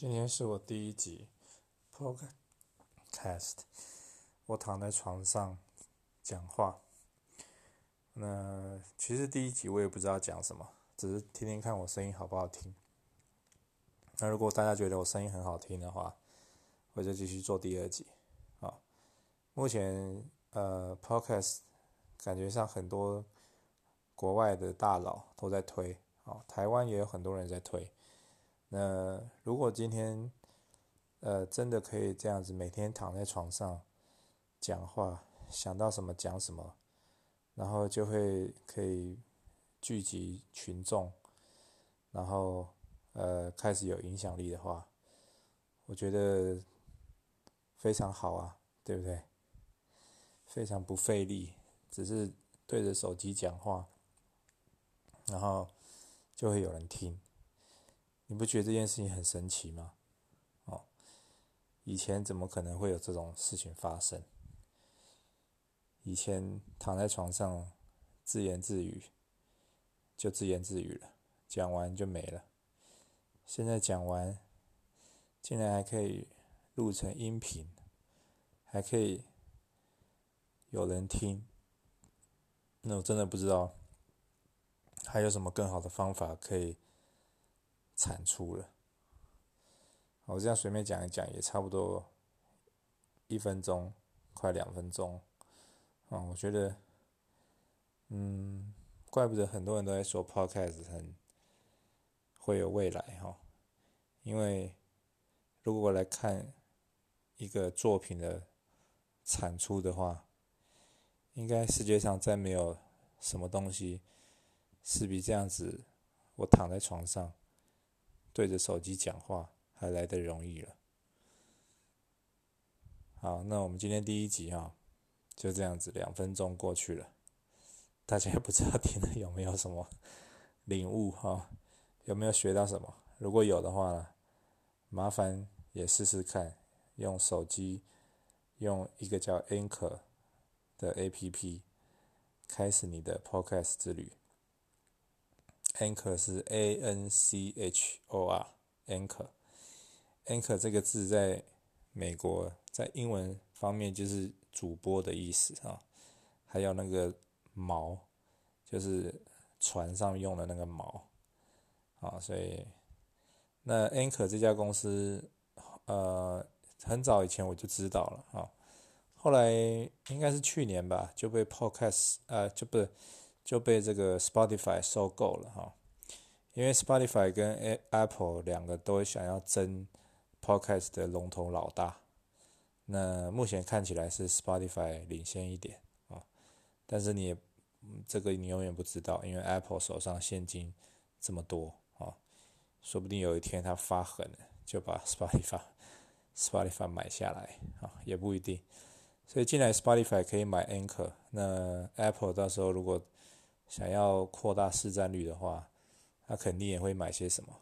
今天是我第一集 Podcast，我躺在床上讲话。那其实第一集我也不知道讲什么，只是听听看我声音好不好听。那如果大家觉得我声音很好听的话，我就继续做第二集。啊，目前呃 Podcast 感觉上很多国外的大佬都在推，啊，台湾也有很多人在推。那如果今天，呃，真的可以这样子每天躺在床上讲话，想到什么讲什么，然后就会可以聚集群众，然后呃开始有影响力的话，我觉得非常好啊，对不对？非常不费力，只是对着手机讲话，然后就会有人听。你不觉得这件事情很神奇吗？哦，以前怎么可能会有这种事情发生？以前躺在床上自言自语，就自言自语了，讲完就没了。现在讲完，竟然还可以录成音频，还可以有人听。那我真的不知道还有什么更好的方法可以。产出了，我这样随便讲一讲也差不多一分钟，快两分钟，啊，我觉得，嗯，怪不得很多人都在说 Podcast 很会有未来哈，因为如果我来看一个作品的产出的话，应该世界上再没有什么东西是比这样子，我躺在床上。对着手机讲话还来得容易了。好，那我们今天第一集哈，就这样子，两分钟过去了，大家也不知道听了有没有什么领悟哈，有没有学到什么？如果有的话呢，麻烦也试试看，用手机用一个叫 Anchor 的 APP 开始你的 Podcast 之旅。Anchor 是 A N C H O R，Anchor，Anchor 这个字在美国在英文方面就是主播的意思啊，还有那个锚，就是船上用的那个锚，啊，所以那 Anchor 这家公司，呃，很早以前我就知道了啊，后来应该是去年吧，就被 Podcast，呃，就不是。就被这个 Spotify 收购了哈，因为 Spotify 跟 Apple 两个都想要争 Podcast 的龙头老大，那目前看起来是 Spotify 领先一点啊，但是你也这个你永远不知道，因为 Apple 手上现金这么多啊，说不定有一天他发狠就把 Spotify Spotify 买下来啊，也不一定，所以进来 Spotify 可以买 Anchor，那 Apple 到时候如果想要扩大市占率的话，他肯定也会买些什么。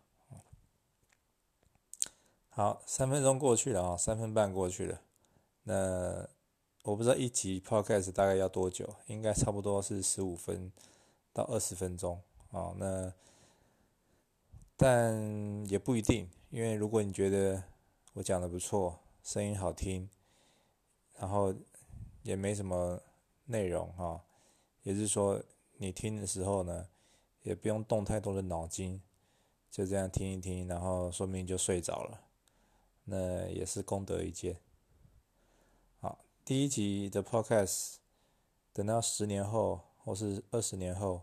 好，三分钟过去了啊，三分半过去了。那我不知道一集 Podcast 大概要多久，应该差不多是十五分到二十分钟啊。那但也不一定，因为如果你觉得我讲的不错，声音好听，然后也没什么内容哈，也就是说。你听的时候呢，也不用动太多的脑筋，就这样听一听，然后说不定就睡着了，那也是功德一件。好，第一集的 Podcast，等到十年后或是二十年后，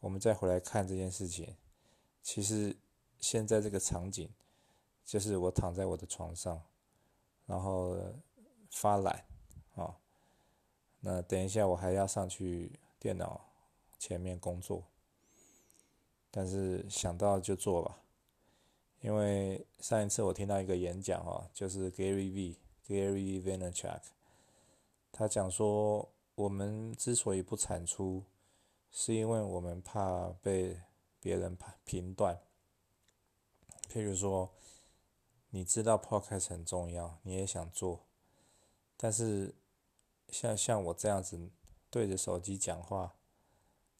我们再回来看这件事情，其实现在这个场景，就是我躺在我的床上，然后发懒啊，那等一下我还要上去电脑。前面工作，但是想到就做吧，因为上一次我听到一个演讲哦，就是 Gary V. Gary Vaynerchuk，他讲说，我们之所以不产出，是因为我们怕被别人评断。譬如说，你知道 Podcast 很重要，你也想做，但是像像我这样子对着手机讲话。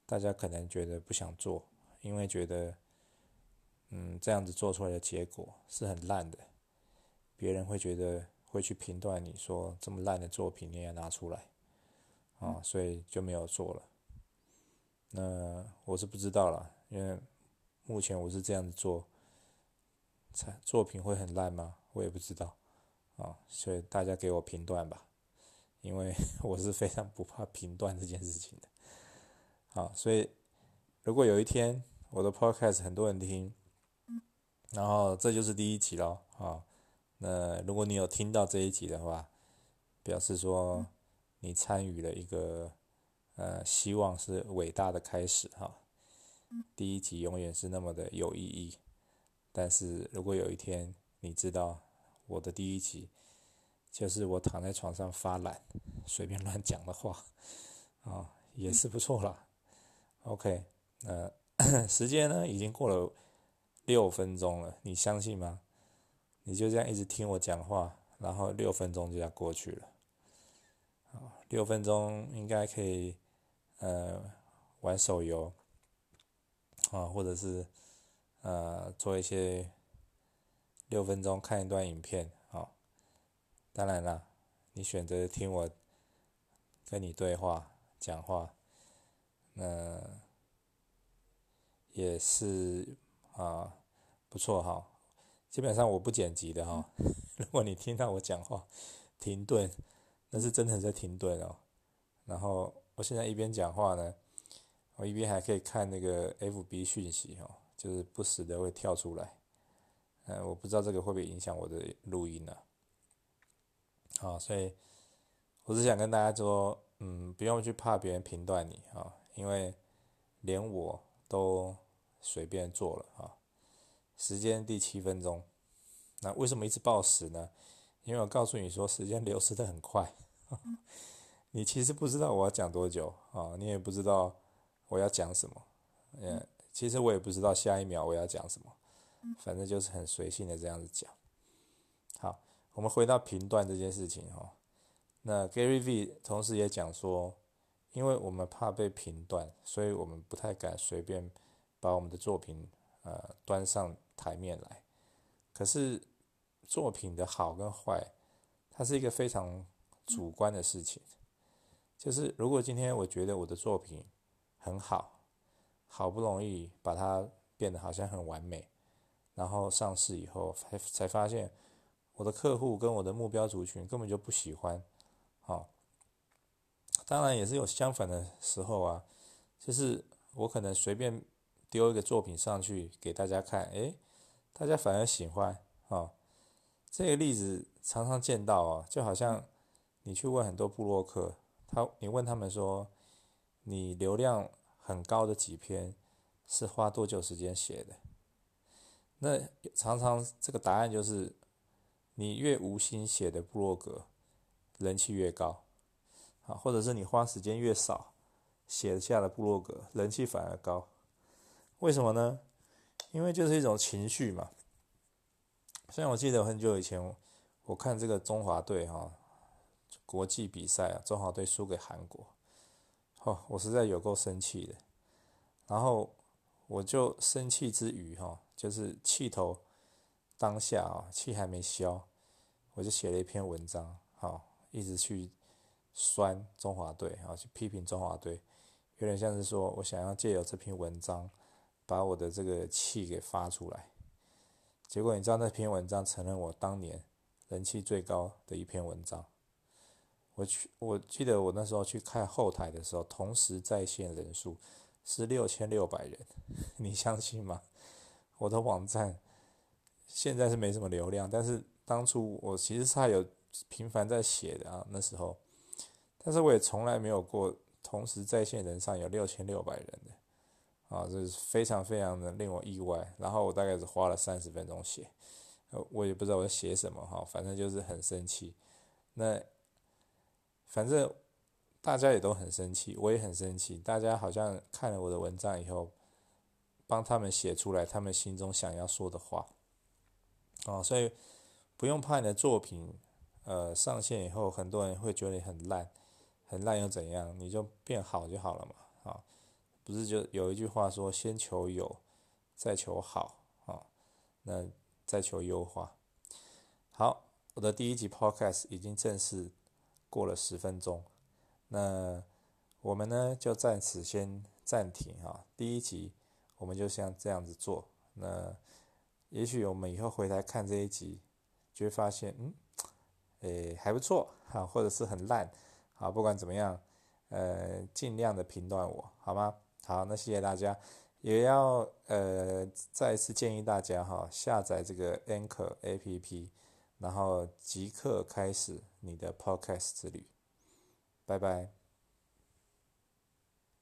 大家可能觉得不想做，因为觉得嗯，这样子做出来的结果是很烂的，别人会觉得会去评断你说这么烂的作品你也拿出来，啊，所以就没有做了。那我是不知道了，因为目前我是这样子做，才作品会很烂吗？我也不知道，啊，所以大家给我评断吧，因为 我是非常不怕评断这件事情的，啊，所以如果有一天我的 podcast 很多人听。然后这就是第一集喽，啊，那如果你有听到这一集的话，表示说你参与了一个，呃，希望是伟大的开始哈。第一集永远是那么的有意义，但是如果有一天你知道我的第一集就是我躺在床上发懒，随便乱讲的话，啊，也是不错啦。OK，呃，时间呢已经过了。六分钟了，你相信吗？你就这样一直听我讲话，然后六分钟就要过去了。六分钟应该可以，呃，玩手游，啊，或者是呃做一些六分钟看一段影片，啊，当然了，你选择听我跟你对话讲话，那也是。啊，不错哈，基本上我不剪辑的哈。如果你听到我讲话停顿，那是真的在停顿哦。然后我现在一边讲话呢，我一边还可以看那个 FB 讯息哦，就是不时的会跳出来。嗯，我不知道这个会不会影响我的录音呢？好，所以我只想跟大家说，嗯，不用去怕别人评断你啊，因为连我都。随便做了啊，时间第七分钟，那为什么一直报时呢？因为我告诉你说，时间流失的很快，你其实不知道我要讲多久啊，你也不知道我要讲什么，嗯，其实我也不知道下一秒我要讲什么，反正就是很随性的这样子讲。好，我们回到频段这件事情哈，那 Gary V 同时也讲说，因为我们怕被评断，所以我们不太敢随便。把我们的作品呃端上台面来，可是作品的好跟坏，它是一个非常主观的事情。就是如果今天我觉得我的作品很好，好不容易把它变得好像很完美，然后上市以后才才发现我的客户跟我的目标族群根本就不喜欢，好，当然也是有相反的时候啊，就是我可能随便。丢一个作品上去给大家看，诶，大家反而喜欢啊、哦。这个例子常常见到哦，就好像你去问很多部落客，他你问他们说，你流量很高的几篇是花多久时间写的？那常常这个答案就是，你越无心写的部落格，人气越高，啊，或者是你花时间越少写下的部落格，人气反而高。为什么呢？因为就是一种情绪嘛。像我记得很久以前，我看这个中华队哈国际比赛啊，中华队输给韩国，哦，我实在有够生气的。然后我就生气之余哈，就是气头当下啊，气还没消，我就写了一篇文章，好，一直去酸中华队，然后去批评中华队，有点像是说我想要借由这篇文章。把我的这个气给发出来，结果你知道那篇文章成了我当年人气最高的一篇文章。我去，我记得我那时候去看后台的时候，同时在线人数是六千六百人，你相信吗？我的网站现在是没什么流量，但是当初我其实是还有频繁在写的啊，那时候，但是我也从来没有过同时在线人上有六千六百人的。啊，这是非常非常的令我意外。然后我大概是花了三十分钟写，我也不知道我在写什么哈，反正就是很生气。那反正大家也都很生气，我也很生气。大家好像看了我的文章以后，帮他们写出来他们心中想要说的话。啊，所以不用怕你的作品，呃，上线以后很多人会觉得你很烂，很烂又怎样？你就变好就好了嘛，啊。不是就有一句话说，先求有，再求好啊。那再求优化。好，我的第一集 Podcast 已经正式过了十分钟，那我们呢就暂时先暂停哈。第一集我们就像这样子做，那也许我们以后回来看这一集，就会发现，嗯，诶，还不错哈，或者是很烂，好，不管怎么样，呃，尽量的评断我，好吗？好，那谢谢大家，也要呃再次建议大家哈，下载这个 Anchor APP，然后即刻开始你的 Podcast 之旅，拜拜。